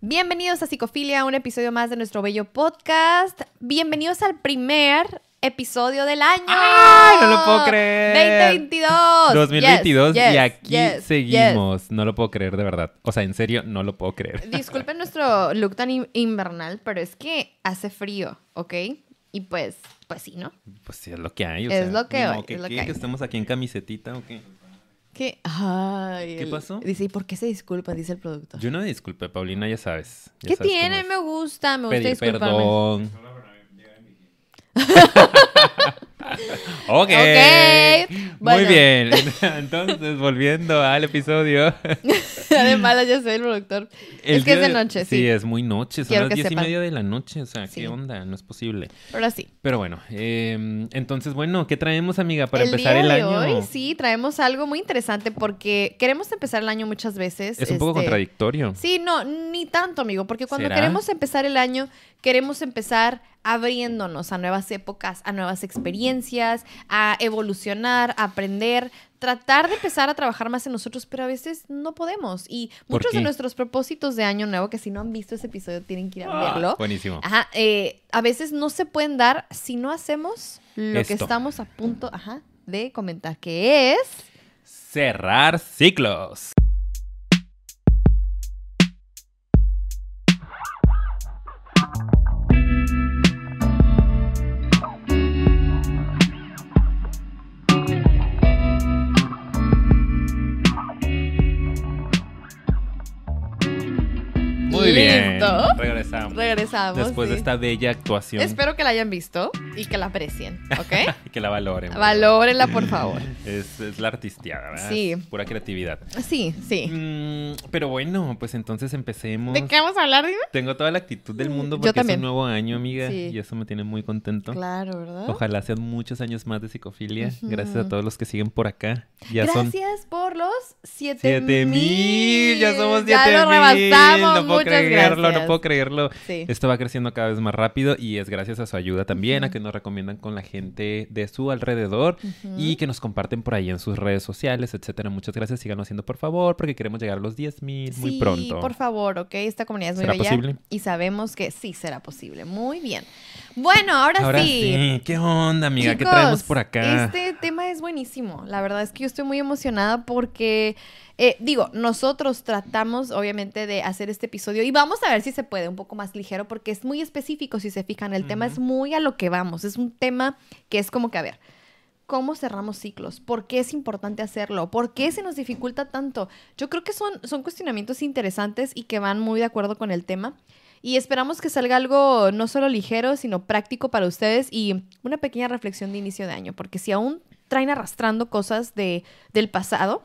Bienvenidos a Psicofilia, un episodio más de nuestro bello podcast. Bienvenidos al primer episodio del año. ¡Ay, no lo puedo creer! 2022. 2022 Yes, y aquí yes, seguimos. No lo puedo creer, de verdad. O sea, en serio, no lo puedo creer. Disculpen nuestro look tan in- invernal, pero es que hace frío, ¿ok? Y pues, pues sí, ¿no? Pues sí, es lo que hay. o Es sea, lo que ¿qué- es lo qué? que hay. ¿Que estemos aquí en camisetita o qué? ¿Qué? Ay, ¿Qué el- pasó? Dice, ¿y por qué se disculpa? Dice el productor. Yo no me disculpe, Paulina, ya sabes. Ya ¿Qué sabes tiene? Me gusta, me gusta Pedir disculparme. perdón. ok. Ok, Muy bueno. bien. Entonces, volviendo al episodio. de malas ya soy el productor. El es que es de noche, sí. Sí, es muy noche. Son Quiero las diez y media de la noche. O sea, Sí. ¿qué onda? No es posible. Pero sí. Pero bueno, eh, entonces, bueno, ¿qué traemos, amiga, para el empezar día el de año? hoy sí traemos algo muy interesante porque queremos empezar el año muchas veces. Es un poco este, contradictorio. Sí, no, ni tanto, amigo, porque cuando ¿Será? queremos empezar el año, queremos empezar abriéndonos a nuevas épocas, a nuevas experiencias, a evolucionar, a aprender, tratar de empezar a trabajar más en nosotros, pero a veces no podemos. Y ¿Por muchos de nuestros propósitos de año nuevo, que si no han visto ese episodio tienen que ir a Ah, verlo. Buenísimo. Ajá, eh, a veces no se pueden dar si no hacemos lo que estamos a punto ajá, de comentar, que es... Cerrar ciclos. Muy bien. ¿Listo? Regresamos. Regresamos. Después de esta bella actuación. Espero que la hayan visto y que la aprecien, ¿ok? Y que la valoren. Valórenla, por favor. Es, es la artisteada, ¿verdad? Sí. Es pura creatividad. Sí, sí. Mm, pero bueno, pues entonces empecemos. ¿De qué vamos a hablar, dime? Tengo toda la actitud del mundo Yo porque es un nuevo año, amiga. Sí. Y eso me tiene muy contento. Claro, ¿verdad? Ojalá sean muchos años más de psicofilia. Gracias a todos los que siguen por acá. Ya son Gracias por los siete, siete mil. Ya somos Ya siete lo mil. rebasamos. No Muchas creerlo, gracias. no puedo creerlo. Sí. Esto va creciendo cada vez más rápido y es gracias a su ayuda también, a que nos recomiendan con la gente de su alrededor y que nos comparten por ahí en sus redes sociales, etcétera. Muchas gracias. Síganos haciendo por favor porque queremos llegar a los 10 mil muy sí, pronto. por favor, ¿ok? Esta comunidad es muy ¿Será bella posible? y sabemos que sí será posible. Muy bien. Bueno, ahora, Ahora sí. sí, ¿qué onda, amiga? ¿Qué Chicos, traemos por acá? Este tema es buenísimo. La verdad es que yo estoy muy emocionada porque, eh, digo, nosotros tratamos obviamente de hacer este episodio y vamos a ver si se puede un poco más ligero porque es muy específico, si se fijan. El tema es muy a lo que vamos. Es un tema que es como que, a ver, ¿Cómo cerramos ciclos? ¿Por qué es importante hacerlo? ¿Por qué se nos dificulta tanto? Yo creo que son, son cuestionamientos interesantes y que van muy de acuerdo con el tema. Y esperamos que salga algo no solo ligero, sino práctico para ustedes y una pequeña reflexión de inicio de año, porque si aún traen arrastrando cosas de, del pasado,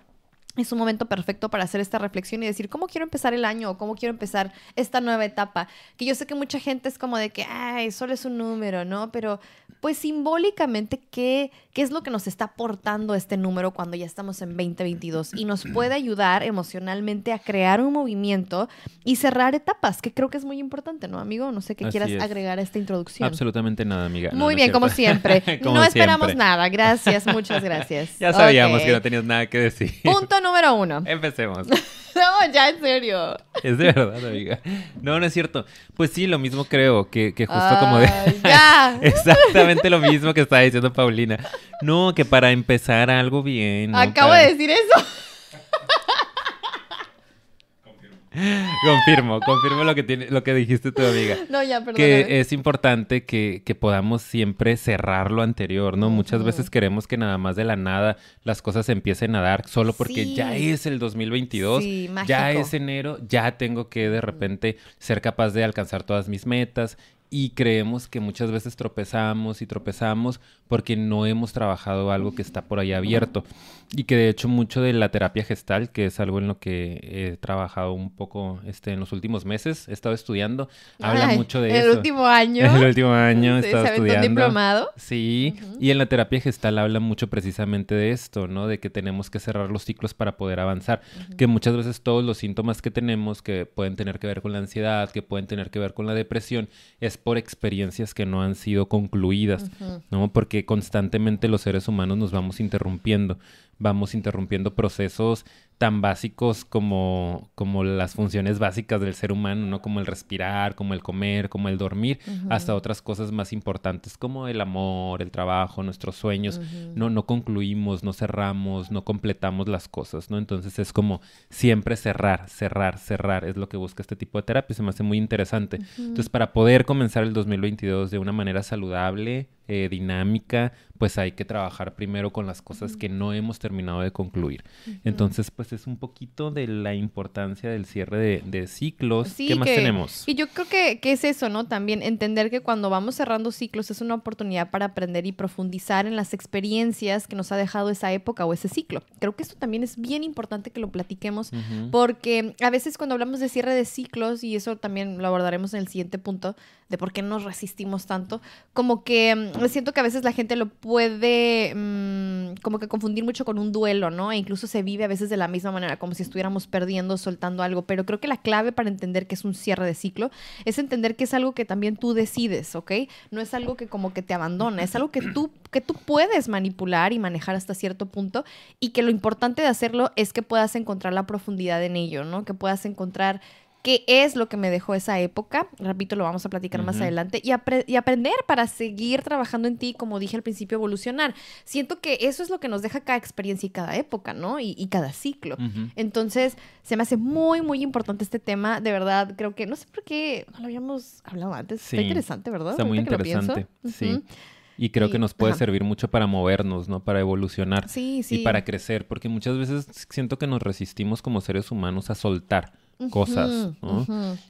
es un momento perfecto para hacer esta reflexión y decir cómo quiero empezar el año o cómo quiero empezar esta nueva etapa. Que yo sé que mucha gente es como de que, ay, solo es un número, ¿no? Pero pues simbólicamente, ¿qué, ¿qué es lo que nos está aportando este número cuando ya estamos en 2022? Y nos puede ayudar emocionalmente a crear un movimiento y cerrar etapas, que creo que es muy importante, ¿no, amigo? No sé qué Así quieras es. agregar a esta introducción. Absolutamente nada, amiga. No, Muy no bien, como siempre. Como no esperamos siempre. nada. Gracias, muchas gracias. Ya sabíamos que no tenías nada que decir. Punto número uno. Empecemos. No, ya en serio. Es de verdad, amiga. No, no es cierto. Pues sí, lo mismo creo, que, que justo como de... Ay, ya. Exactamente lo mismo que estaba diciendo Paulina. No, que para empezar algo bien. ¿no? Acabo Para- de decir eso. Confirmo, confirmo lo que, tiene, lo que dijiste tu amiga. No, ya, perdón. Que es importante que, que podamos siempre cerrar lo anterior, ¿no? Muchas veces queremos que nada más de la nada las cosas empiecen a dar solo porque Sí. ya es el 2022, Sí, ya es enero, ya tengo que de repente ser capaz de alcanzar todas mis metas y creemos que muchas veces tropezamos y tropezamos porque no hemos trabajado algo que está por ahí abierto y que de hecho mucho de la terapia gestal, que es algo en lo que he trabajado un poco este, en los últimos meses, he estado estudiando, habla Ay, mucho de el eso. último año. El último año he estado estudiando. diplomado. Sí, Ujú. y en la terapia gestal habla mucho precisamente de esto, ¿no? De que tenemos que cerrar los ciclos para poder avanzar. Que muchas veces todos los síntomas que tenemos, que pueden tener que ver con la ansiedad, que pueden tener que ver con la depresión, es por experiencias que no han sido concluidas. ¿no? Porque constantemente los seres humanos nos vamos interrumpiendo. Vamos interrumpiendo procesos tan básicos como, como las funciones básicas del ser humano, ¿no? Como el respirar, como el comer, como el dormir, hasta otras cosas más importantes como el amor, el trabajo, nuestros sueños. No, no concluimos, no cerramos, no completamos las cosas, ¿no? Entonces es como siempre cerrar, cerrar, cerrar, es lo que busca este tipo de terapia, se me hace muy interesante. Entonces, para poder comenzar el 2022 de una manera saludable, eh, dinámica, pues hay que trabajar primero con las cosas que no hemos terminado de concluir. Entonces, pues es un poquito de la importancia del cierre de, ciclos. ¿Qué más tenemos? Y yo creo que, que, es eso, ¿no? También entender que cuando vamos cerrando ciclos es una oportunidad para aprender y profundizar en las experiencias que nos ha dejado esa época o ese ciclo. Creo que esto también es bien importante que lo platiquemos porque a veces cuando hablamos de cierre de ciclos, y eso también lo abordaremos en el siguiente punto, de por qué nos resistimos tanto, como que mm, siento que a veces la gente lo puede mm, como que confundir mucho con un duelo, ¿no? E incluso se vive a veces de la misma manera, como si estuviéramos perdiendo, soltando algo. Pero creo que la clave para entender que es un cierre de ciclo es entender que es algo que también tú decides, ¿ok? No es algo que como que te abandona, es algo que tú, que tú puedes manipular y manejar hasta cierto punto y que lo importante de hacerlo es que puedas encontrar la profundidad en ello, ¿no? Que puedas encontrar qué es lo que me dejó esa época. Repito, lo vamos a platicar más adelante. Y, y, aprender para seguir trabajando en ti, como dije al principio, evolucionar. Siento que eso es lo que nos deja cada experiencia y cada época, ¿no? Y, cada ciclo. Entonces, se me hace muy, muy importante este tema. De verdad, creo que, no sé por qué no lo habíamos hablado antes. Está interesante, ¿verdad? Está muy interesante. Sí. Y creo que nos puede servir mucho para movernos, ¿no? Para evolucionar. Sí, sí. Y para crecer, porque muchas veces siento que nos resistimos como seres humanos a soltar cosas, ¿no?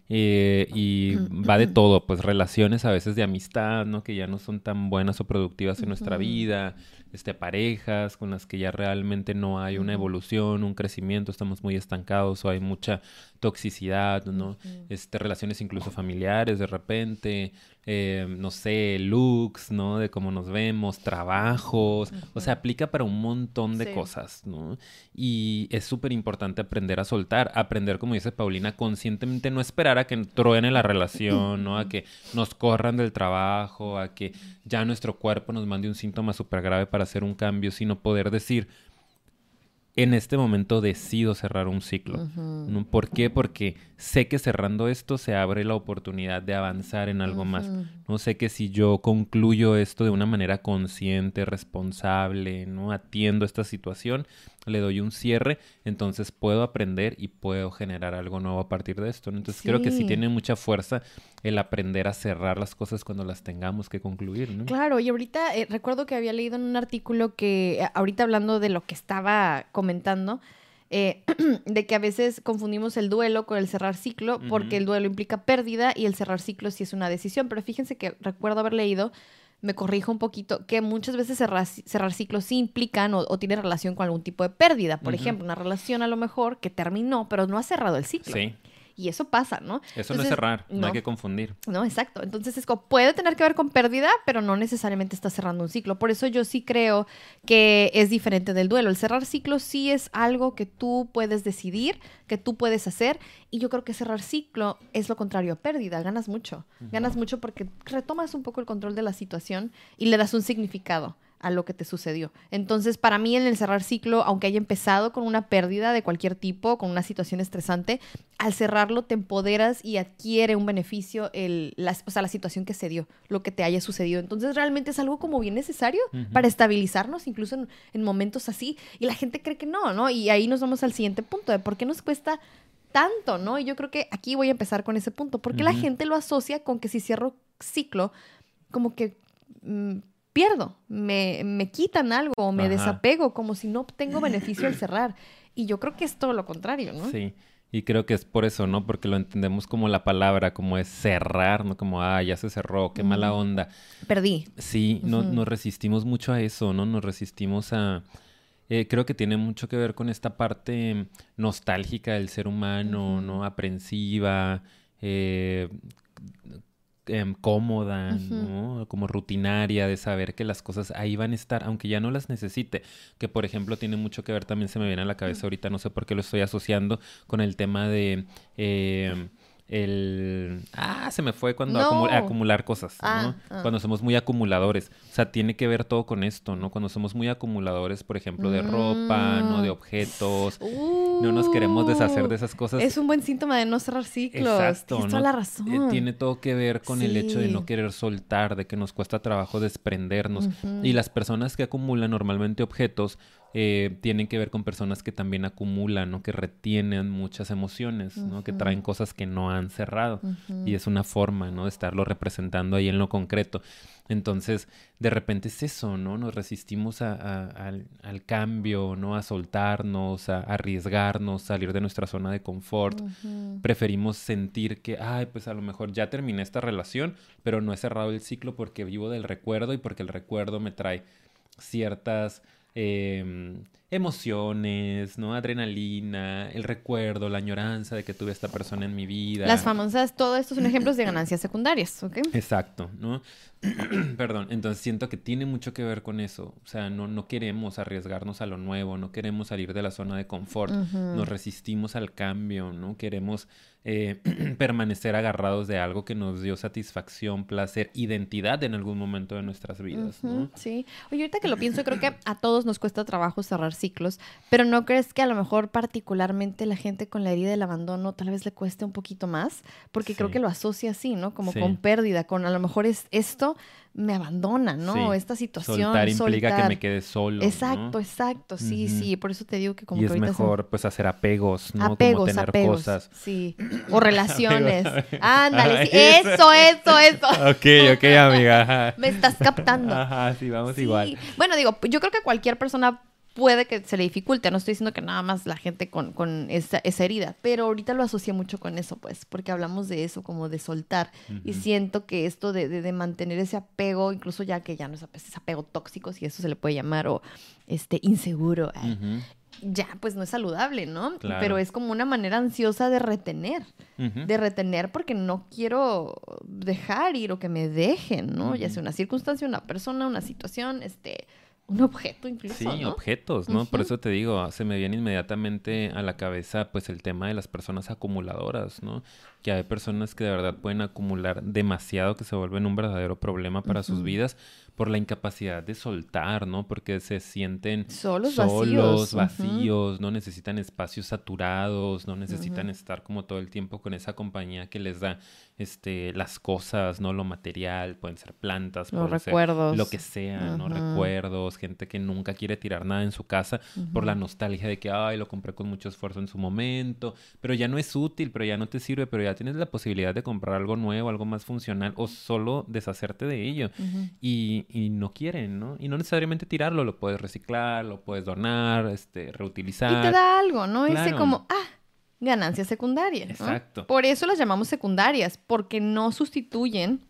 Eh, y va de todo, pues relaciones a veces de amistad, ¿no? Que ya no son tan buenas o productivas en nuestra vida, este, parejas con las que ya realmente no hay una evolución, un crecimiento, estamos muy estancados o hay mucha toxicidad, ¿no? Este, relaciones incluso familiares de repente, eh, no sé, looks, ¿no? De cómo nos vemos, trabajos, o sea, aplica para un montón de cosas, ¿no? Y es súper importante aprender a soltar, aprender, como dice Paulina, conscientemente no esperar a que truene la relación, ¿no? A que nos corran del trabajo, a que ya nuestro cuerpo nos mande un síntoma súper grave para hacer un cambio, sino poder decir, en este momento decido cerrar un ciclo. ¿Por qué? Porque sé que cerrando esto se abre la oportunidad de avanzar en algo más. No sé que si yo concluyo esto de una manera consciente, responsable, no atiendo esta situación, le doy un cierre, entonces puedo aprender y puedo generar algo nuevo a partir de esto. Entonces creo que sí tiene mucha fuerza el aprender a cerrar las cosas cuando las tengamos que concluir. ¿no? Claro, y ahorita eh, recuerdo que había leído en un artículo que, eh, ahorita hablando de lo que estaba comentando, eh, de que a veces confundimos el duelo con el cerrar ciclo, porque el duelo implica pérdida y el cerrar ciclo sí es una decisión. Pero fíjense que recuerdo haber leído me corrijo un poquito, que muchas veces cerrar, cerrar ciclos sí implican o, tiene relación con algún tipo de pérdida. Por ejemplo, una relación a lo mejor que terminó, pero no ha cerrado el ciclo. Sí. Y eso pasa, ¿no? Eso no es cerrar, no, hay que confundir. No, exacto. Entonces es como, puede tener que ver con pérdida, pero no necesariamente está cerrando un ciclo. Por eso yo sí creo que es diferente del duelo. El cerrar ciclo sí es algo que tú puedes decidir, que tú puedes hacer. Y yo creo que cerrar ciclo es lo contrario a pérdida. Ganas mucho. Ganas mucho porque retomas un poco el control de la situación y le das un significado a lo que te sucedió. Entonces, para mí en el cerrar ciclo, aunque haya empezado con una pérdida de cualquier tipo, con una situación estresante, al cerrarlo te empoderas y adquiere un beneficio el, la, o sea, la situación que se dio, lo que te haya sucedido. Entonces, realmente es algo como bien necesario para estabilizarnos, incluso en, en, momentos así. Y la gente cree que no, ¿no? Y ahí nos vamos al siguiente punto de por qué nos cuesta tanto, ¿no? Y yo creo que aquí voy a empezar con ese punto, porque la gente lo asocia con que si cierro ciclo, como que... Mm, pierdo, me, me quitan algo o me desapego, como si no obtengo beneficio al cerrar. Y yo creo que es todo lo contrario, ¿no? Sí. Y creo que es por eso, ¿no? Porque lo entendemos como la palabra, como es cerrar, ¿no? Como, ah, ya se cerró, qué mala onda. Perdí. Sí, no, nos resistimos mucho a eso, ¿no? Nos resistimos a... Eh, creo que tiene mucho que ver con esta parte nostálgica del ser humano, ¿no? Aprensiva, eh, Em, cómoda, ¿no? Como rutinaria de saber que las cosas ahí van a estar, aunque ya no las necesite. Que por ejemplo tiene mucho que ver, también se me viene a la cabeza ahorita, no sé por qué lo estoy asociando con el tema de... Em, el... Ah, se me fue cuando No. acumu- acumular cosas, ¿no? Ah, ah. Cuando somos muy acumuladores. O sea, tiene que ver todo con esto, ¿no? Cuando somos muy acumuladores, por ejemplo, de ropa, ¿no? De Mm. objetos. No nos queremos deshacer de Uh, esas cosas. Es un buen síntoma de no cerrar ciclos. Exacto, Tienes ¿no? toda la Eh, razón. tiene todo que ver con el hecho de no querer soltar, de que nos cuesta trabajo desprendernos. Y las personas que acumulan normalmente objetos eh, tienen que ver con personas que también acumulan, ¿no? Que retienen muchas emociones, ¿no? Que traen cosas que no han cerrado. Y es una forma, ¿no? De estarlo representando ahí en lo concreto. Entonces, de repente es eso, ¿no? Nos resistimos a- a- al, al cambio, ¿no? A soltarnos, a arriesgarnos, salir de nuestra zona de confort. Preferimos sentir que, ay, pues a lo mejor ya terminé esta relación, pero no he cerrado el ciclo porque vivo del recuerdo y porque el recuerdo me trae ciertas eh, emociones, ¿no? Adrenalina, el recuerdo, la añoranza de que tuve a esta persona en mi vida. Las famosas, todo esto son ejemplos de ganancias secundarias, ¿ok? Exacto, ¿no? Perdón, entonces siento que tiene mucho que ver con eso. O sea, no, no queremos arriesgarnos a lo nuevo, no queremos salir de la zona de confort, nos resistimos al cambio, ¿no? Queremos eh, permanecer agarrados de algo que nos dio satisfacción, placer, identidad en algún momento de nuestras vidas, ¿no? Sí. Oye, ahorita que lo pienso, creo que a todos nos cuesta trabajo cerrar ciclos, pero ¿no crees que a lo mejor particularmente la gente con la herida del abandono tal vez le cueste un poquito más? Porque creo que lo asocia así, ¿no? Como Sí. con pérdida, con a lo mejor es esto me abandona, ¿no? Sí. Esta situación. Soltar implica que me quede solo. ¿no? Exacto, exacto. Sí, sí. Por eso te digo que como y que es mejor, pues, hacer apegos, ¿no? Apegos, Como tener apegos. cosas. Sí. O relaciones. Ándale, sí. Eso. Eso, eso. Ok, ok, amiga. Me estás captando. Ajá, sí, vamos igual. Bueno, digo, yo creo que cualquier persona puede que se le dificulte. No estoy diciendo que nada más la gente con, con esa, esa herida, pero ahorita lo asocia mucho con eso, pues, porque hablamos de eso, como de soltar. Y siento que esto de, de- de mantener ese apego, incluso ya que ya no es es apego tóxico, si eso se le puede llamar, o este inseguro, ya pues no es saludable, ¿no? Claro. Pero es como una manera ansiosa de retener de retener porque no quiero dejar ir o que me dejen, ¿no? Ya sea una circunstancia, una persona, una situación, este, un objeto incluso, Sí, ¿no? objetos, ¿no? Por eso te digo, se me viene inmediatamente a la cabeza pues el tema de las personas acumuladoras, ¿no? Que hay personas que de verdad pueden acumular demasiado que se vuelven un verdadero problema para sus Ujú. vidas por la incapacidad de soltar, ¿no? Porque se sienten Solos, solos, vacíos. no necesitan espacios saturados, no necesitan estar como todo el tiempo con esa compañía que les da este las cosas, no lo material, pueden ser plantas, Los pueden ser recuerdos. lo que sea, ¿no? Recuerdos, gente que nunca quiere tirar nada en su casa por la nostalgia de que, ay, lo compré con mucho esfuerzo en su momento, pero ya no es útil, pero ya no te sirve, pero ya tienes la posibilidad de comprar algo nuevo, algo más funcional o solo deshacerte de ello. Ujú. Y, y no quieren, ¿no? Y no necesariamente tirarlo, lo puedes reciclar, lo puedes donar, este, reutilizar. Y te da algo, ¿no? Ese Claro. como, ah, ganancia secundaria. ¿no? Exacto. Por eso las llamamos secundarias, porque no sustituyen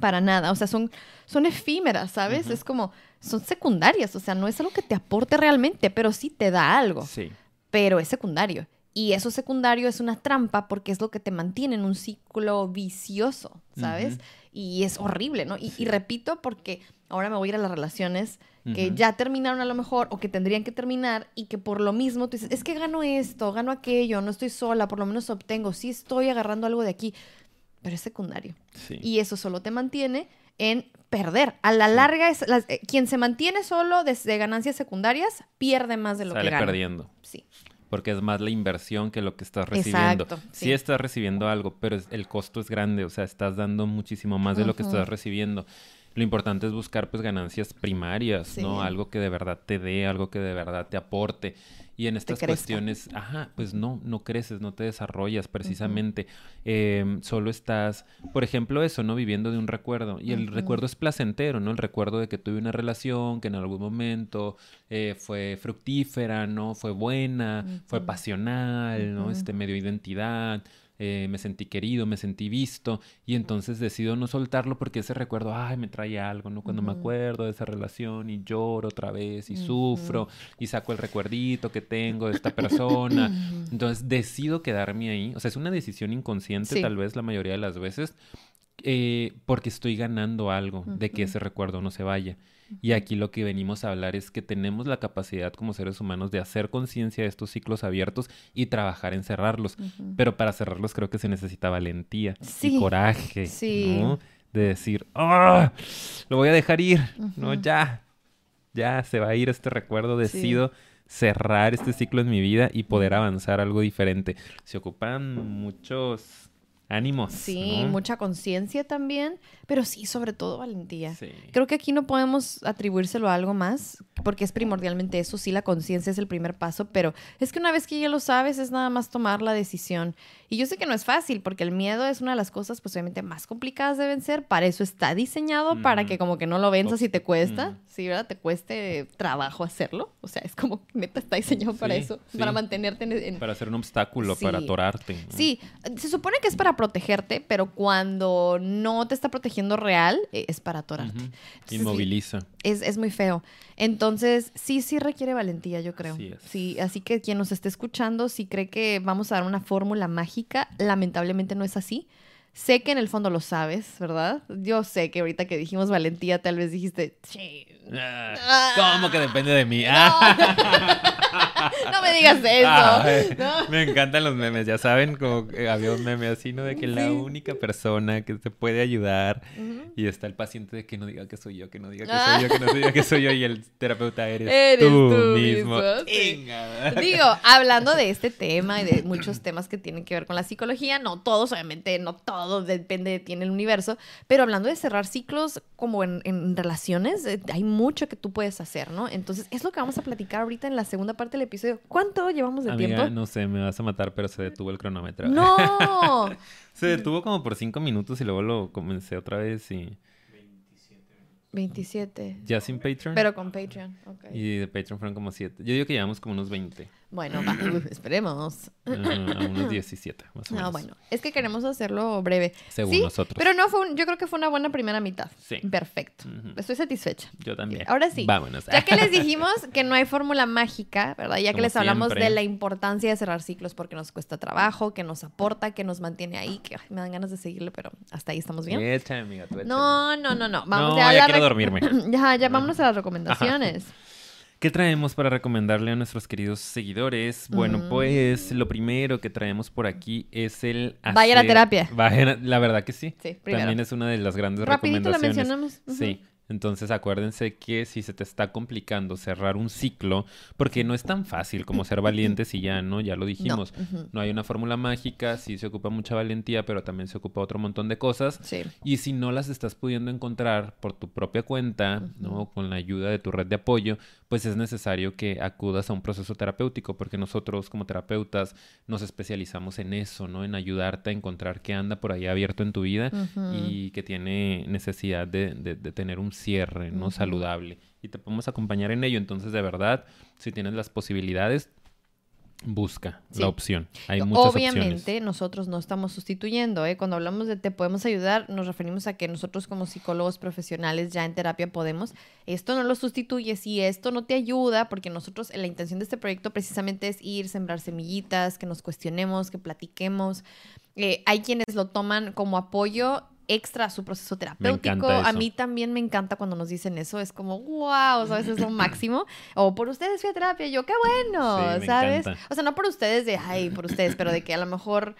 para nada. O sea, son, son efímeras, ¿sabes? Ujú. Es como, son secundarias. O sea, no es algo que te aporte realmente, pero sí te da algo. Sí. pero es secundario. Y eso secundario es una trampa porque es lo que te mantiene en un ciclo vicioso, ¿sabes? Y es horrible, ¿no? Y, y repito porque ahora me voy a ir a las relaciones que ya terminaron a lo mejor o que tendrían que terminar y que por lo mismo tú dices, es que gano esto, gano aquello, no estoy sola, por lo menos obtengo, sí estoy agarrando algo de aquí, pero es secundario. Sí. Y eso solo te mantiene en perder. A la larga, es, las- eh, quien se mantiene solo desde ganancias secundarias pierde más de lo Sale que gana. perdiendo. Sí. Porque es más la inversión que lo que estás recibiendo. Exacto, Sí. sí. estás recibiendo algo, pero es- el costo es grande, o sea, estás dando muchísimo más de lo que estás recibiendo. Lo importante es buscar pues ganancias primarias, Sí. ¿no? Algo que de verdad te dé, algo que de verdad te aporte. Y en estas cuestiones, ajá, pues no, no creces, no te desarrollas precisamente. Eh, solo estás, por ejemplo, eso, ¿no? Viviendo de un recuerdo. Y el recuerdo es placentero, ¿no? El recuerdo de que tuve una relación que en algún momento eh, fue fructífera, ¿no? Fue buena, fue pasional, ¿no? Este, me dio identidad. Eh, me sentí querido, me sentí visto y entonces decido no soltarlo porque ese recuerdo, ay, me trae algo, ¿no? Cuando me acuerdo de esa relación y lloro otra vez y sufro y saco el recuerdito que tengo de esta persona. Entonces decido quedarme ahí. O sea, es una decisión inconsciente Sí. tal vez la mayoría de las veces eh, porque estoy ganando algo de que ese recuerdo no se vaya. Y aquí lo que venimos a hablar es que tenemos la capacidad como seres humanos de hacer conciencia de estos ciclos abiertos y trabajar en cerrarlos. Pero para cerrarlos creo que se necesita valentía y coraje, ¿no? De decir, ¡ah! Lo voy a dejar ir, ¿no? Ya, ya se va a ir este recuerdo, decido cerrar este ciclo en mi vida y poder avanzar algo diferente. Se ocupan muchos ánimos. Sí, mucha conciencia también, pero sí, sobre todo valentía. Creo que aquí no podemos atribuírselo a algo más, porque es primordialmente eso, sí, la conciencia es el primer paso, pero es que una vez que ya lo sabes, es nada más tomar la decisión. Y yo sé que no es fácil, porque el miedo es una de las cosas posiblemente más complicadas de vencer, para eso está diseñado, para que como que no lo venzas y te cuesta, sí, ¿verdad? Te cueste trabajo hacerlo, o sea, es como, neta, está diseñado para eso, para mantenerte en, Para hacer un obstáculo, para atorarte. Sí, se supone que es para protegerte, pero cuando no te está protegiendo real, eh, es para atorarte. Inmoviliza. es, es, muy feo. Entonces, sí, sí requiere valentía, yo creo. Sí, así que quien nos esté escuchando, si cree que vamos a dar una fórmula mágica, lamentablemente no es así. Sé que en el fondo lo sabes, ¿verdad? Yo sé que ahorita que dijimos valentía, tal vez dijiste, sí. Ah, ¿Cómo que depende de mí? No, me digas eso. Me encantan los memes, ya saben, como había un meme así, ¿no? De que la única persona que te puede ayudar y está el paciente de que no diga que soy yo, que no diga que soy yo, que no diga que soy yo y el terapeuta eres, tú, mismo. Digo, hablando de este tema y de muchos temas que tienen que ver con la psicología, no todos, obviamente, no todos todo depende de ti en el universo, pero hablando de cerrar ciclos como en, relaciones, eh, hay mucho que tú puedes hacer, ¿no? Entonces, es lo que vamos a platicar ahorita en la segunda parte del episodio. ¿Cuánto llevamos de tiempo? No sé, me vas a matar, pero se detuvo el cronómetro. ¡No! se detuvo como por cinco minutos y luego lo comencé otra vez y... 27. ¿Ya sin Patreon? Pero con Patreon, ok. Y de Patreon fueron como 7. Yo digo que llevamos como unos 20. Bueno, esperemos. a unos 17, más o menos. No, bueno, es que queremos hacerlo breve. Según nosotros. Pero no fue yo creo que fue una buena primera mitad. Sí. Perfecto. Estoy satisfecha. Yo también. Ahora sí. Vámonos. Ya que les dijimos que no hay fórmula mágica, ¿verdad? Ya que les hablamos de la importancia de cerrar ciclos porque nos cuesta trabajo, que nos aporta, que nos mantiene ahí, que me dan ganas de seguirle, pero hasta ahí estamos bien. Échame, amiga, tú No, no, no, no. Vamos no, a ya quiero dormirme. ya, ya vámonos a las recomendaciones. ¿Qué traemos para recomendarle a nuestros queridos seguidores? Bueno, mm. pues lo primero que traemos por aquí es el... Vaya a la terapia. Vaya, la verdad que sí. Sí, También es una de las grandes Rapidito recomendaciones. la mencionamos. Sí. Entonces acuérdense que si se te está complicando cerrar un ciclo, porque no es tan fácil como ser valientes y ya, ¿no? Ya lo dijimos. No, hay una fórmula mágica, sí se ocupa mucha valentía, pero también se ocupa otro montón de cosas. Sí. Y si no las estás pudiendo encontrar por tu propia cuenta, ¿no? Con la ayuda de tu red de apoyo, pues es necesario que acudas a un proceso terapéutico, porque nosotros como terapeutas nos especializamos en eso, ¿no? En ayudarte a encontrar qué anda por ahí abierto en tu vida y que tiene necesidad de, de, tener un cierre, ¿no? Saludable. Y te podemos acompañar en ello. Entonces, de verdad, si tienes las posibilidades, busca la opción. Hay muchas Obviamente nosotros no estamos sustituyendo, ¿eh? Cuando hablamos de te podemos ayudar, nos referimos a que nosotros como psicólogos profesionales ya en terapia podemos. Esto no lo sustituye, si esto no te ayuda, porque nosotros, la intención de este proyecto precisamente es ir, sembrar semillitas, que nos cuestionemos, que platiquemos. Eh, hay quienes lo toman como apoyo extra a su proceso terapéutico. A mí también me encanta cuando nos dicen eso. Es como, wow, ¿sabes? Es lo máximo. O por ustedes fui a terapia. Yo, qué bueno, ¿sabes? O sea, no por ustedes de, ay, por ustedes, pero de que a lo mejor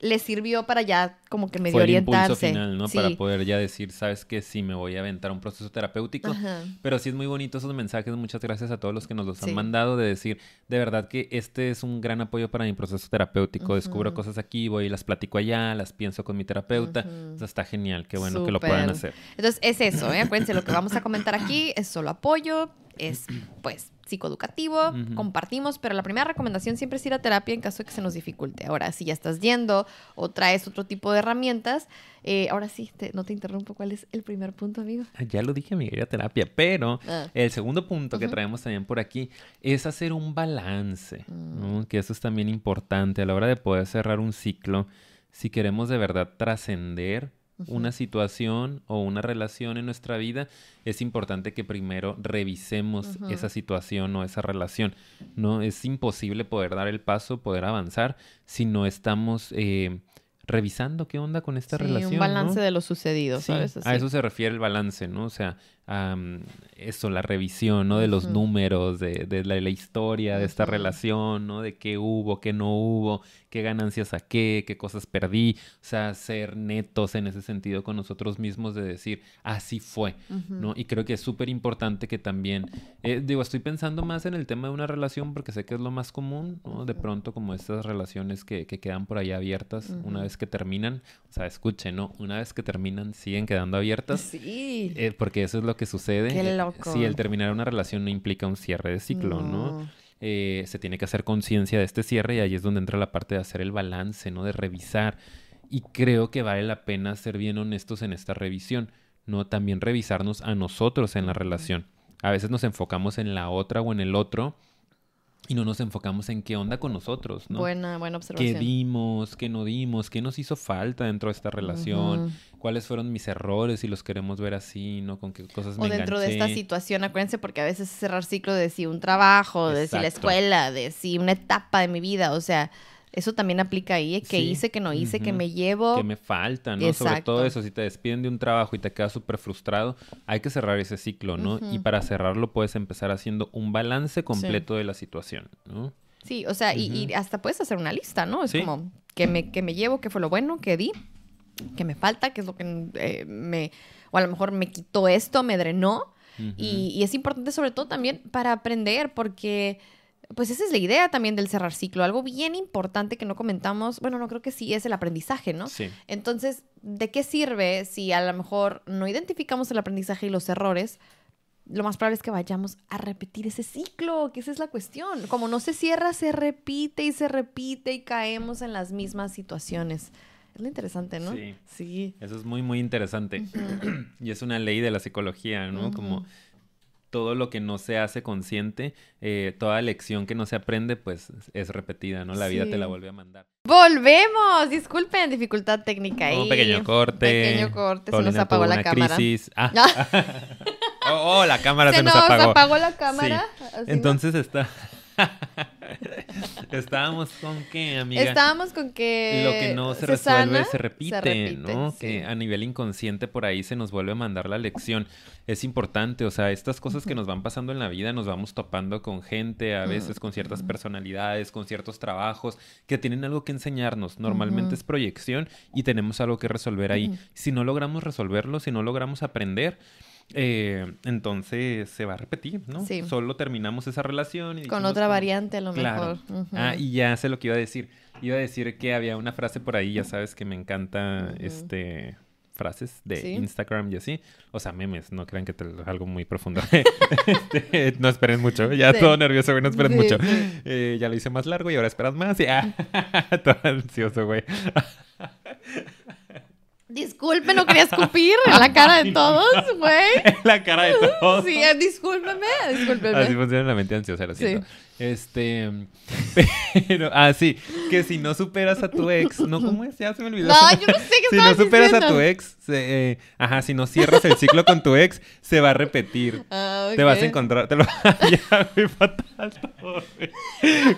le sirvió para ya como que medio Fue el orientarse. final, ¿no? Para poder ya decir, sabes que sí, me voy a aventar un proceso terapéutico. Pero sí es muy bonito esos mensajes. Muchas gracias a todos los que nos los han mandado de decir, de verdad que este es un gran apoyo para mi proceso terapéutico. Descubro cosas aquí, voy y las platico allá, las pienso con mi terapeuta. está genial, qué bueno que lo puedan hacer. Entonces es eso, ¿eh? Acuérdense, lo que vamos a comentar aquí es solo apoyo, es pues psicoeducativo, compartimos, pero la primera recomendación siempre es ir a terapia en caso de que se nos dificulte. Ahora, si ya estás yendo o traes otro tipo de herramientas, eh, ahora sí, no te interrumpo, ¿cuál es el primer punto, amigo? Ah, ya lo dije, amiga, ir a terapia, pero ah. el segundo punto que traemos también por aquí es hacer un balance, mm. que eso es también importante a la hora de poder cerrar un ciclo. Si queremos de verdad trascender una situación o una relación en nuestra vida, es importante que primero revisemos esa situación o esa relación. No es imposible poder dar el paso, poder avanzar si no estamos eh, revisando qué onda con esta Sí, relación. un balance ¿no? de lo sucedido, Sí, ¿sabes? a eso se refiere el balance, ¿no? O sea, am, eso, la revisión, ¿no? De los Ujú. números, de, de la, la historia de esta Ujú. relación, ¿no? De qué hubo, qué no hubo, qué ganancias saqué, qué cosas perdí. O sea, ser netos en ese sentido con nosotros mismos de decir, así fue, Ujú. ¿no? Y creo que es súper importante que también, eh, digo, estoy pensando más en el tema de una relación porque sé que es lo más común, ¿no? De pronto como estas relaciones que, que quedan por ahí abiertas una vez que terminan, o sea, escuchen, ¿no? Una vez que terminan siguen quedando abiertas. Sí. eh, porque eso es lo que sucede. Qué Eh, loco. Sí, el terminar una relación no implica un cierre de ciclo, ¿no? eh, se tiene que hacer conciencia de este cierre y ahí es donde entra la parte de hacer el balance, ¿no? De revisar. Y creo que vale la pena ser bien honestos en esta revisión, ¿no? También revisarnos a nosotros en la relación. A veces nos enfocamos en la otra o en el otro y no nos enfocamos en qué onda con nosotros, ¿no? Buena, buena ¿Qué observación. dimos? ¿Qué no dimos? ¿Qué nos hizo falta dentro de esta relación? ¿Cuáles fueron mis errores? Si los queremos ver así, ¿no? ¿Con qué cosas me O dentro de esta situación, acuérdense, porque a veces es cerrar ciclo de si un trabajo, de si la escuela, de si una etapa de mi vida, o sea, eso también aplica ahí, ¿eh? que Sí. hice, que no hice, que me llevo. que me falta, ¿no? Sobre todo eso, si te despiden de un trabajo y te quedas súper frustrado, hay que cerrar ese ciclo, ¿no? Y para cerrarlo puedes empezar haciendo un balance completo de la situación, ¿no? Sí, o sea, y, y hasta puedes hacer una lista, ¿no? Es Sí. como que me, que me llevo, qué fue lo bueno, que di, que me falta, qué es lo que eh, me, o a lo mejor me quitó esto, me drenó. Y es importante sobre todo también para aprender, porque pues esa es la idea también del cerrar ciclo. Algo bien importante que no comentamos, bueno, no creo que sí, es el aprendizaje, ¿no? Sí. Entonces, ¿de qué sirve si a lo mejor no identificamos el aprendizaje y los errores? Lo más probable es que vayamos a repetir ese ciclo, que esa es la cuestión. Como no se cierra, se repite y se repite y caemos en las mismas situaciones. Es lo interesante, ¿no? Sí. Sí. Eso es muy, muy interesante. y es una ley de la psicología, ¿no? Como. Todo lo que no se hace consciente, eh, toda lección que no se aprende, pues es repetida, ¿no? La vida te la Sí. vuelve a mandar. Volvemos. Disculpen, dificultad técnica ahí. Un pequeño corte. Pequeño corte. Se nos apagó la cámara. crisis. Ah. oh, oh, la cámara se, Se nos nos apagó. apagó la cámara. ¿no? Entonces está. Estábamos con qué, amiga? Estábamos con que. Lo que no se, resuelve sana, se repite, repite, ¿no? sí. Que a nivel inconsciente por ahí se nos vuelve a mandar la lección. Es importante, o sea, estas cosas que nos van pasando en la vida, nos vamos topando con gente, a veces con ciertas personalidades, con ciertos trabajos que tienen algo que enseñarnos. Normalmente es proyección y tenemos algo que resolver ahí. Si no logramos resolverlo, si no logramos aprender, eh, entonces se va a repetir, ¿no? Sí. Solo terminamos esa relación y Con otra variante a lo Claro. mejor. Ah, y ya sé lo que iba a decir. Iba a decir que había una frase por ahí, ya sabes que me encanta este frases de Sí. Instagram y así. O sea, memes, no crean que te algo muy profundo. Este, no esperen mucho, ya Sí. todo nervioso, güey, no esperen Sí, mucho. Eh, ya lo hice más largo y ahora esperas más. Y, ah, todo ansioso, güey. Disculpe, no quería escupir en la cara de todos, güey. la cara de todos. Sí, eh, discúlpeme, discúlpeme. Así funciona la mente ansiosa, lo Sí. Este, pero, ah, sí, que si no superas a tu ex, no, ¿cómo es? Ya se me olvidó. No, yo no sé qué Si no superas a diciendo. tu ex, se- eh, ajá, si no cierras el ciclo con tu ex, se va a repetir. Ah, Te vas a encontrar, te lo ya, güey, fatal.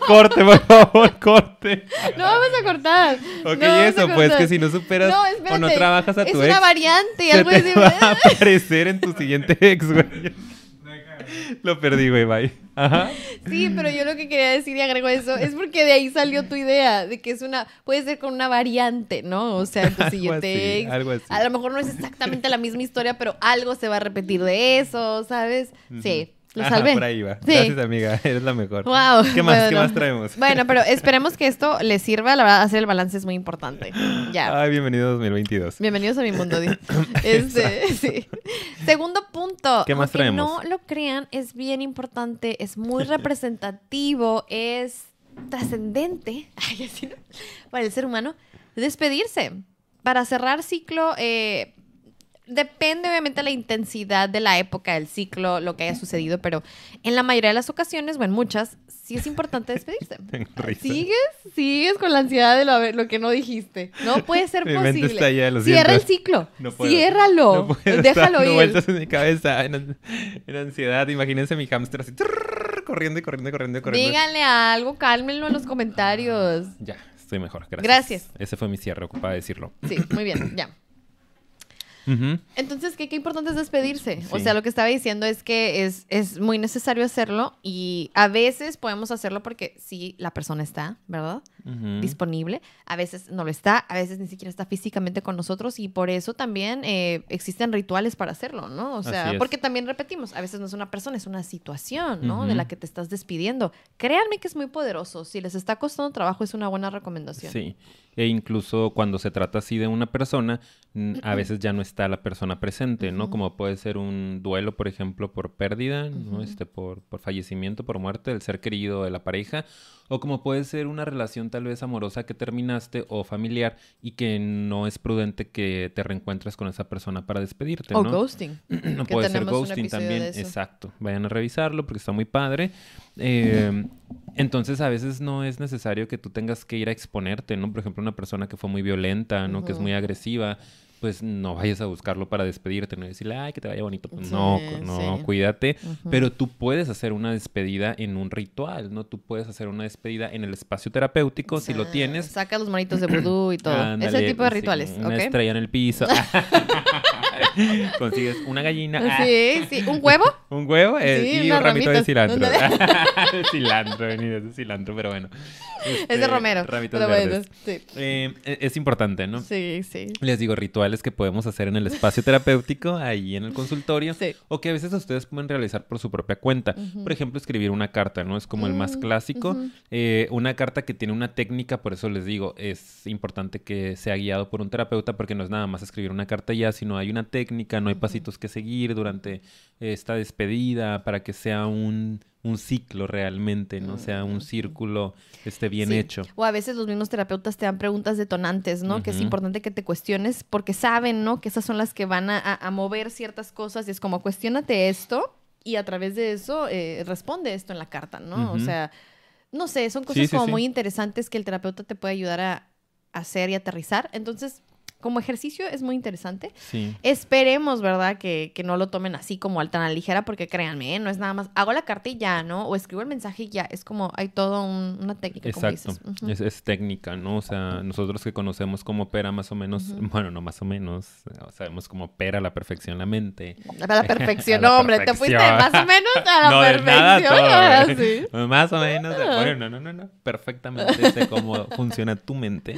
Corte, por favor, corte. No vamos a cortar. Ok, no a eso, pues que si no superas No, o no trabajas a es tu una ex, variante, se algo te así. va a aparecer en tu siguiente ex, güey. Lo perdí, güey, bye. Ajá. Sí, pero yo lo que quería decir y agrego eso es porque de ahí salió tu idea de que es una, puede ser con una variante, ¿no? O sea, en tu Algo siguiente así, ex. algo así. A lo mejor no es exactamente la misma historia, pero algo se va a repetir de eso, ¿sabes? Sí, lo Ajá, salvé. por ahí va. Sí. Gracias, amiga. Eres la mejor. Wow. ¿Qué más? ¿Qué más traemos? Bueno, pero esperemos que esto les sirva. La verdad, hacer el balance es muy importante. Ya. Ay, bienvenido a 2022. Bienvenidos a mi mundo. Este, sí. Segundo punto. ¿Qué más aunque traemos? no lo crean, es bien importante, es muy representativo, es trascendente ay, así, ¿no? para el ser humano despedirse. Para cerrar ciclo, eh, depende obviamente de la intensidad de la época del ciclo, lo que haya sucedido, pero en la mayoría de las ocasiones, o en muchas, sí es importante despedirse. ¿Sigues? ¿Sigues con la ansiedad de lo, lo que no dijiste? No puede ser Mi posible. mente está allá, lo Cierra el ciclo. No puedo. Ciérralo. No puedo Déjalo estar ir. vueltas en mi cabeza en, en ansiedad. Imagínense mi hámster así trrr, corriendo y corriendo y corriendo y corriendo. Díganle algo, cálmenlo en los comentarios. Ya, Estoy mejor, gracias. Gracias. Ese fue mi cierre, ocupaba decirlo. Sí, muy bien, ya. Entonces, ¿qué, qué importante es despedirse? O sea, lo que estaba diciendo es que es, es muy necesario hacerlo y a veces podemos hacerlo porque sí, la persona está, ¿verdad? Disponible. A veces no lo está, a veces ni siquiera está físicamente con nosotros y por eso también eh, existen rituales para hacerlo, ¿no? O sea, porque también repetimos, a veces no es una persona, es una situación, ¿no? De la que te estás despidiendo. Créanme que es muy poderoso. Si les está costando trabajo, es una buena recomendación. Sí. E incluso cuando se trata así de una persona, a veces ya no está la persona presente, ¿no? Como puede ser un duelo, por ejemplo, por pérdida, ¿no? Este, por, por fallecimiento, por muerte del ser querido de la pareja. O como puede ser una relación tal vez amorosa que terminaste o familiar y que no es prudente que te reencuentres con esa persona para despedirte, O ¿no? ghosting. No puede ser ghosting también. Exacto. Vayan a revisarlo porque está muy padre. Eh, entonces, a veces no es necesario que tú tengas que ir a exponerte, ¿no? Por ejemplo, una persona que fue muy violenta, ¿no? Que es muy agresiva, pues no vayas a buscarlo para despedirte, no decirle, ay, que te vaya bonito. No, Sí, no, sí. cuídate. Pero tú puedes hacer una despedida en un ritual, ¿no? Tú puedes hacer una despedida en el espacio terapéutico si lo tienes. Saca los monitos de vudú y todo. Ese Ándale, tipo de sí, rituales, Una ¿ok? estrella en el piso. Consigues una gallina. Sí, sí. ¿Un huevo? Un huevo eh, Sí, y un ramito de cilantro. Cilantro, venido de cilantro, pero bueno. Es de Este, romero. Ramitos bueno, verdes. sí. Eh, e- es importante, ¿no? Sí, sí. Les digo, rituales que podemos hacer en el espacio terapéutico, ahí en el consultorio, Sí. o que a veces ustedes pueden realizar por su propia cuenta. Por ejemplo, escribir una carta, ¿no? Es como el más Mm, clásico. Eh, una carta que tiene una técnica, por eso les digo, es importante que sea guiado por un terapeuta, porque no es nada más escribir una carta ya, sino hay una técnica, no hay pasitos que seguir durante esta despedida para que sea un, un ciclo realmente, ¿no? Sea un círculo este, bien Sí. hecho. O a veces los mismos terapeutas te dan preguntas detonantes, ¿no? Que es importante que te cuestiones porque saben, ¿no? Que esas son las que van a, mover ciertas cosas y es como, cuestionate esto y a través de eso eh, responde esto en la carta, ¿no? O sea, no sé, son cosas sí, como muy interesantes que el terapeuta te puede ayudar a hacer y aterrizar. Entonces, como ejercicio es muy interesante. Sí. Esperemos, ¿verdad? Que, que no lo tomen así como al tan a la ligera, porque créanme, ¿eh? no es nada más, hago la carta y ya, ¿no? O escribo el mensaje y ya. Es como, hay toda una técnica, como Exacto, dices. Ujú. es, es técnica, ¿no? O sea, nosotros que conocemos cómo opera más o menos, bueno, no más o menos, sabemos cómo opera a la perfección la mente. A la perfección, A la no, hombre, te fuiste perfección. más o menos a la no, de nada perfección. todo, ah, sí. Más o menos. de- Bueno, no, no, no, no. Perfectamente sé cómo funciona tu mente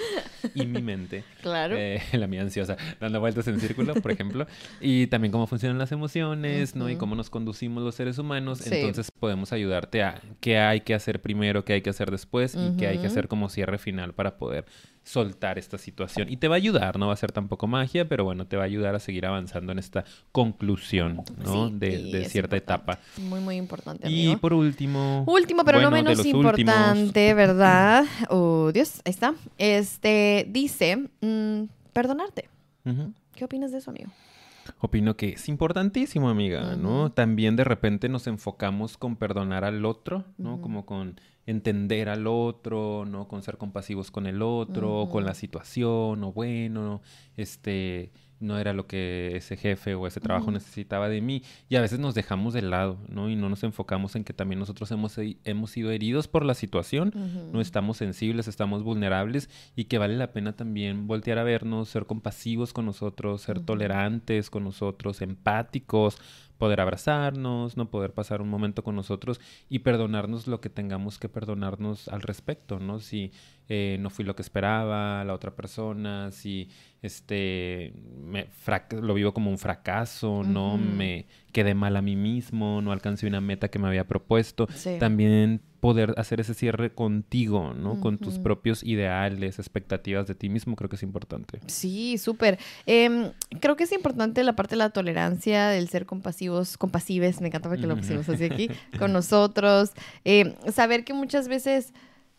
y mi mente. Claro. Eh, la mía ansiosa, dando vueltas en círculo, por ejemplo. Y también cómo funcionan las emociones, ¿no? Y cómo nos conducimos los seres humanos. Sí. Entonces podemos ayudarte a qué hay que hacer primero, qué hay que hacer después y qué hay que hacer como cierre final para poder soltar esta situación. Y te va a ayudar, no va a ser tampoco magia, pero bueno, te va a ayudar a seguir avanzando en esta conclusión, ¿no? Sí, de, y cierta etapa. Muy, muy importante, Y amigo. por último... Último, pero no bueno, menos últimos. importante, ¿verdad? Oh, Dios, ahí está. Este, dice, mm, perdonarte. ¿Qué opinas de eso, amigo? Opino que es importantísimo, amiga, ¿no? También de repente nos enfocamos con perdonar al otro, ¿no? Como con entender al otro, ¿no? Con ser compasivos con el otro, con la situación, o bueno, este, no era lo que ese jefe o ese trabajo necesitaba de mí. Y a veces nos dejamos de lado, ¿no? Y no nos enfocamos en que también nosotros hemos, hemos sido heridos por la situación, no estamos sensibles, estamos vulnerables y que vale la pena también voltear a vernos, ser compasivos con nosotros, ser tolerantes con nosotros, empáticos, poder abrazarnos, no poder pasar un momento con nosotros y perdonarnos lo que tengamos que perdonarnos al respecto, ¿no? Si eh, no fui lo que esperaba la otra persona, si este me lo vivo como un fracaso, no me quedé mal a mí mismo, no alcancé una meta que me había propuesto Sí. también poder hacer ese cierre contigo, ¿no? Con tus propios ideales, expectativas de ti mismo, creo que es importante. Sí, súper. Em, creo que es importante la parte de la tolerancia, del ser compasivos, compasives, me encanta porque lo pusimos así aquí, con nosotros. Em, saber que muchas veces,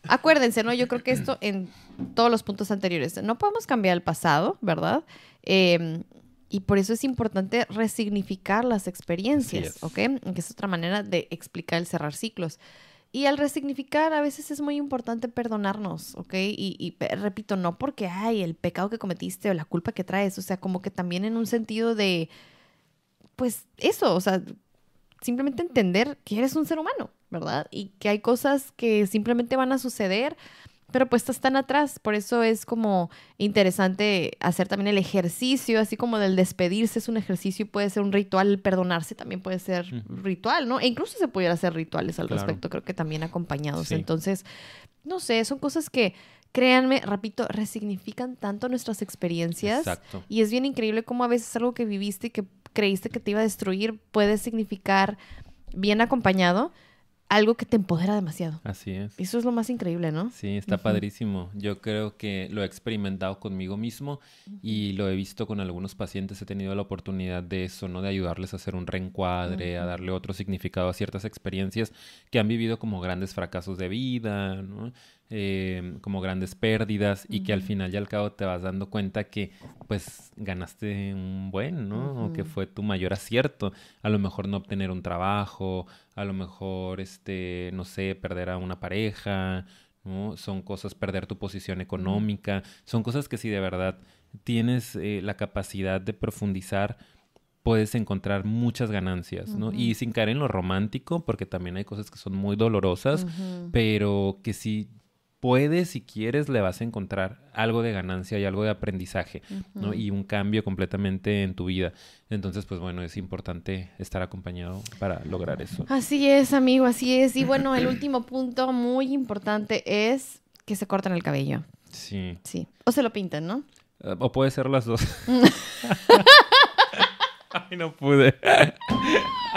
acuérdense, ¿no? Yo creo que esto en todos los puntos anteriores, no podemos cambiar el pasado, ¿verdad? Em, y por eso es importante resignificar las experiencias. ¿ok? Que es otra manera de explicar el cerrar ciclos. Y al resignificar, a veces es muy importante perdonarnos, ¿ok? Y, repito, no porque, ay, el pecado que cometiste o la culpa que traes, o sea, como que también en un sentido de, pues eso, o sea, simplemente entender que eres un ser humano, ¿verdad? Y que hay cosas que simplemente van a suceder pero pues están atrás. Por eso es como interesante hacer también el ejercicio, así como del despedirse es un ejercicio, puede ser un ritual, perdonarse también puede ser ritual, ¿no? E incluso se pudiera hacer rituales al Claro. respecto, creo que también acompañados. Sí. Entonces, no sé, son cosas que, créanme, repito, resignifican tanto nuestras experiencias. Exacto. Y es bien increíble cómo a veces algo que viviste y que creíste que te iba a destruir puede significar, bien acompañado, algo que te empodera demasiado. Así es. Eso es lo más increíble, ¿no? Sí, está padrísimo. Yo creo que lo he experimentado conmigo mismo y lo he visto con algunos pacientes. He tenido la oportunidad de eso, ¿no? De ayudarles a hacer un reencuadre, a darle otro significado a ciertas experiencias que han vivido como grandes fracasos de vida, ¿no? Eh, como grandes pérdidas y que al final y al cabo te vas dando cuenta que pues ganaste un buen, ¿no? O que fue tu mayor acierto. A lo mejor no obtener un trabajo, a lo mejor, este, no sé, perder a una pareja, ¿no? Son cosas, perder tu posición económica, son cosas que si de verdad tienes eh, la capacidad de profundizar, puedes encontrar muchas ganancias, ¿no? Y sin caer en lo romántico, porque también hay cosas que son muy dolorosas, pero que si puedes, si quieres, le vas a encontrar algo de ganancia y algo de aprendizaje, ¿no? Y un cambio completamente en tu vida. Entonces, pues bueno, es importante estar acompañado para lograr eso. Así es, amigo, así es. Y bueno, el último punto muy importante es que se corten el cabello. Sí. Sí. O se lo pinten, ¿no? Eh, O puede ser las dos. Ay, no pude.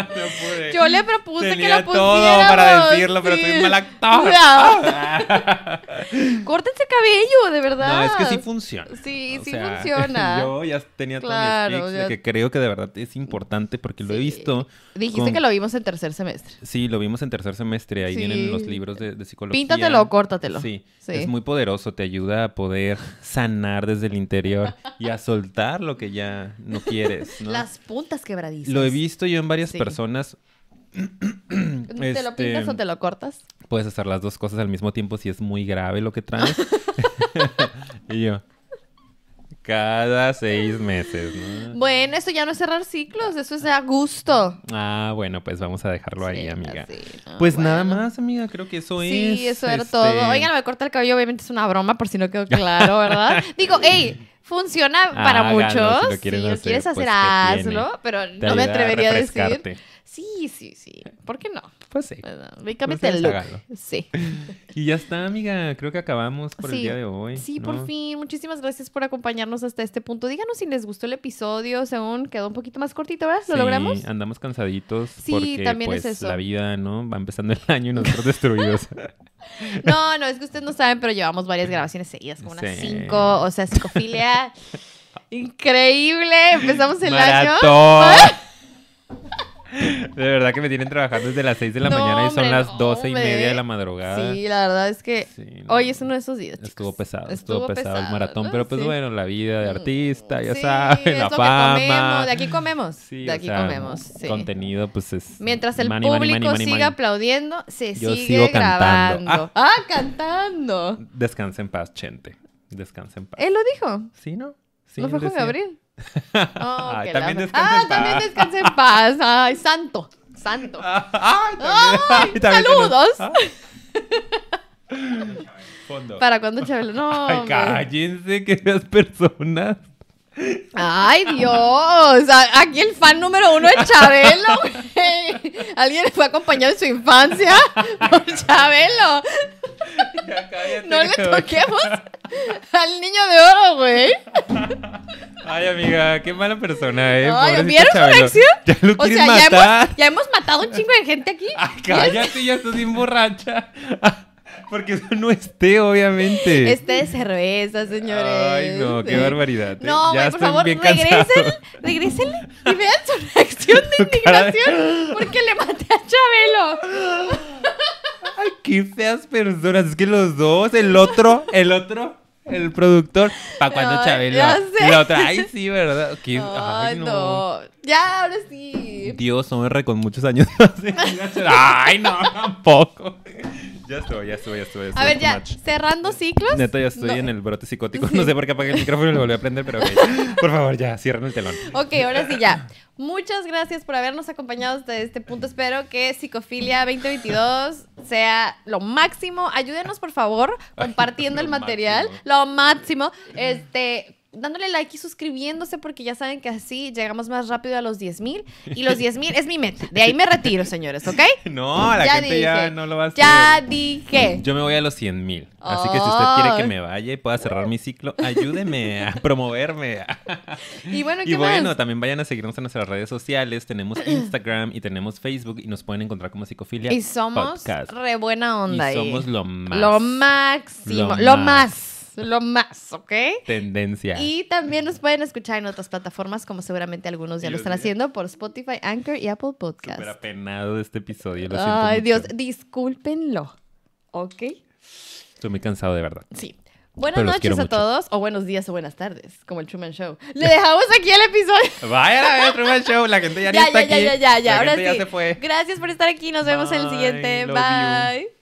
No pude. Yo le propuse que Tenía lo todo pusiéramos. para decirlo, pero soy mal actor. Córtense cabello, de verdad. No, es que sí funciona. Sí, O sí sea, funciona. Yo ya tenía Claro, todos mis ya- tics de que creo que de verdad es importante porque lo he visto. Dijiste con- que lo vimos en tercer semestre. Sí, lo vimos en tercer semestre. Ahí Sí. vienen los libros de, de psicología. Píntatelo o córtatelo. Sí, Sí. es muy poderoso. Te ayuda a poder sanar desde el interior y a soltar lo que ya no quieres. ¿no? Las puntas quebradizas. Lo he visto yo en varias personas. ¿Te lo pintas Este, o te lo cortas? Puedes hacer las dos cosas al mismo tiempo si es muy grave lo que traes. y yo. Cada seis meses, ¿no? Bueno, eso ya no es cerrar ciclos, eso es a gusto. Ah, bueno, pues vamos a dejarlo ahí, Sí, amiga. Pues nada más, amiga, creo que eso es. Sí, eso era este, todo. Oigan, me corta el cabello, obviamente es una broma, por si no quedó claro, ¿verdad? Digo, hey, funciona para muchos. si lo quieres hacer, quieres pues, hacer, ¿qué hazlo, pero no me atrevería a decir. Sí, sí, sí. ¿Por qué no? Pues sí. Bueno, cámbiate el look. Sí. Y ya está, amiga. Creo que acabamos por el día de hoy. Sí, ¿no? por fin. Muchísimas gracias por acompañarnos hasta este punto. Díganos si les gustó el episodio, según quedó un poquito más cortito, ¿verdad? ¿Lo Sí, logramos? Andamos cansaditos Sí, porque también es pues eso. la vida, ¿no? Va empezando el año y nosotros destruidos. No, no, es que ustedes no saben, pero llevamos varias grabaciones seguidas, como unas Sí. cinco, o sea, psicofilia. Increíble. Empezamos el año. De verdad que me tienen trabajando desde las 6 de la No, mañana y son hombre, las no, 12 y media de la madrugada. Sí, la verdad es que Sí, no. hoy es uno de esos días. chicos. Estuvo pesado, estuvo, pesado, el maratón, pero pues Sí. bueno, la vida de artista, ya Sí, saben, la fama. de aquí comemos. Sí, de aquí sea, comemos. sí. Contenido, pues es. Mientras el money, público money, money, siga aplaudiendo, se Yo sigue sigo cantando. grabando. Ah, cantando. Descansa en paz, Chente. Descansa en paz. Él lo dijo. ¿Sí, no? Sí, ¿No fue Juan. Gabriel? Oh, Ay, también la- descansa ah, en paz. también descansa en paz. Ay, santo. Santo. Ay, también- Ay, ay, también se nos- saludos. Fondo. ¿Para cuándo, Chabelo? No. Ay, cállense, que esas personas. Ay, Dios. Aquí el fan número uno es Chabelo, güey. Alguien fue acompañado en su infancia por Chabelo. Ya cállate, No le toquemos al niño de oro, güey. Ay, amiga, qué mala persona, eh. Ay, ¿Vieron su reacción? Ya lo O sea, ya hemos, ya hemos matado un chingo de gente aquí. Ay, cállate, ya estás bien borracha. Porque eso no es té, obviamente. Este de cerveza, señores. Ay, no, qué barbaridad. eh. No, ya por favor, regresen, regrésenle y vean su reacción de indignación porque le maté a Chabelo. Ay, qué feas personas. Es que los dos, el otro, el otro, el productor. ¿Para cuando Ay, Chabelo? la otra, ay, sí, ¿verdad? Ay, ay, no. no. Ya, ahora sí. Dios, no me con muchos años. Ay, no, tampoco. Ya estoy, ya estoy, ya ya A ver, ya, much. cerrando ciclos. Neta, ya estoy No. en el brote psicótico. No sé por qué apagué el micrófono y lo volví a prender, pero ok. Por favor, ya, cierren el telón. Ok, ahora sí ya. Muchas gracias por habernos acompañado hasta este punto. Espero que Psicofilia 2022 sea lo máximo. Ayúdenos, por favor, compartiendo el material. máximo. Lo máximo. Este, dándole like y suscribiéndose porque ya saben que así llegamos más rápido a los 10 mil. Y los 10 mil es mi meta. De ahí me retiro, señores, ¿ok? No, la Ya gente ya dije, no lo va a hacer. Ya dije. Yo me voy a los 100 mil. Así que si usted quiere que me vaya y pueda cerrar mi ciclo, ayúdeme a promoverme. Y bueno, ¿qué Y bueno, más? también vayan a seguirnos en nuestras redes sociales. Tenemos Instagram y tenemos Facebook y nos pueden encontrar como Psicofilia Y somos Podcast. re buena onda y ahí. somos lo más. Lo máximo. Lo Lo más. Lo más, ¿ok? Tendencia. Y también nos pueden escuchar en otras plataformas, como seguramente algunos ya lo están haciendo por Spotify, Anchor y Apple Podcast. Súper apenado de este episodio. Lo siento Ay, mucho. Dios, discúlpenlo. ¿Ok? Estoy muy cansado de verdad. Sí. Buenas Pero noches a mucho. todos, o buenos días o buenas tardes, como el Truman Show. Le dejamos aquí el episodio. Vayan a ver Truman Show. La gente ya, ni Ya, está ya, ya, aquí. ya, ya, ya. La Ahora gente sí. ya se fue. Gracias por estar aquí. Nos vemos en el siguiente. you. Bye.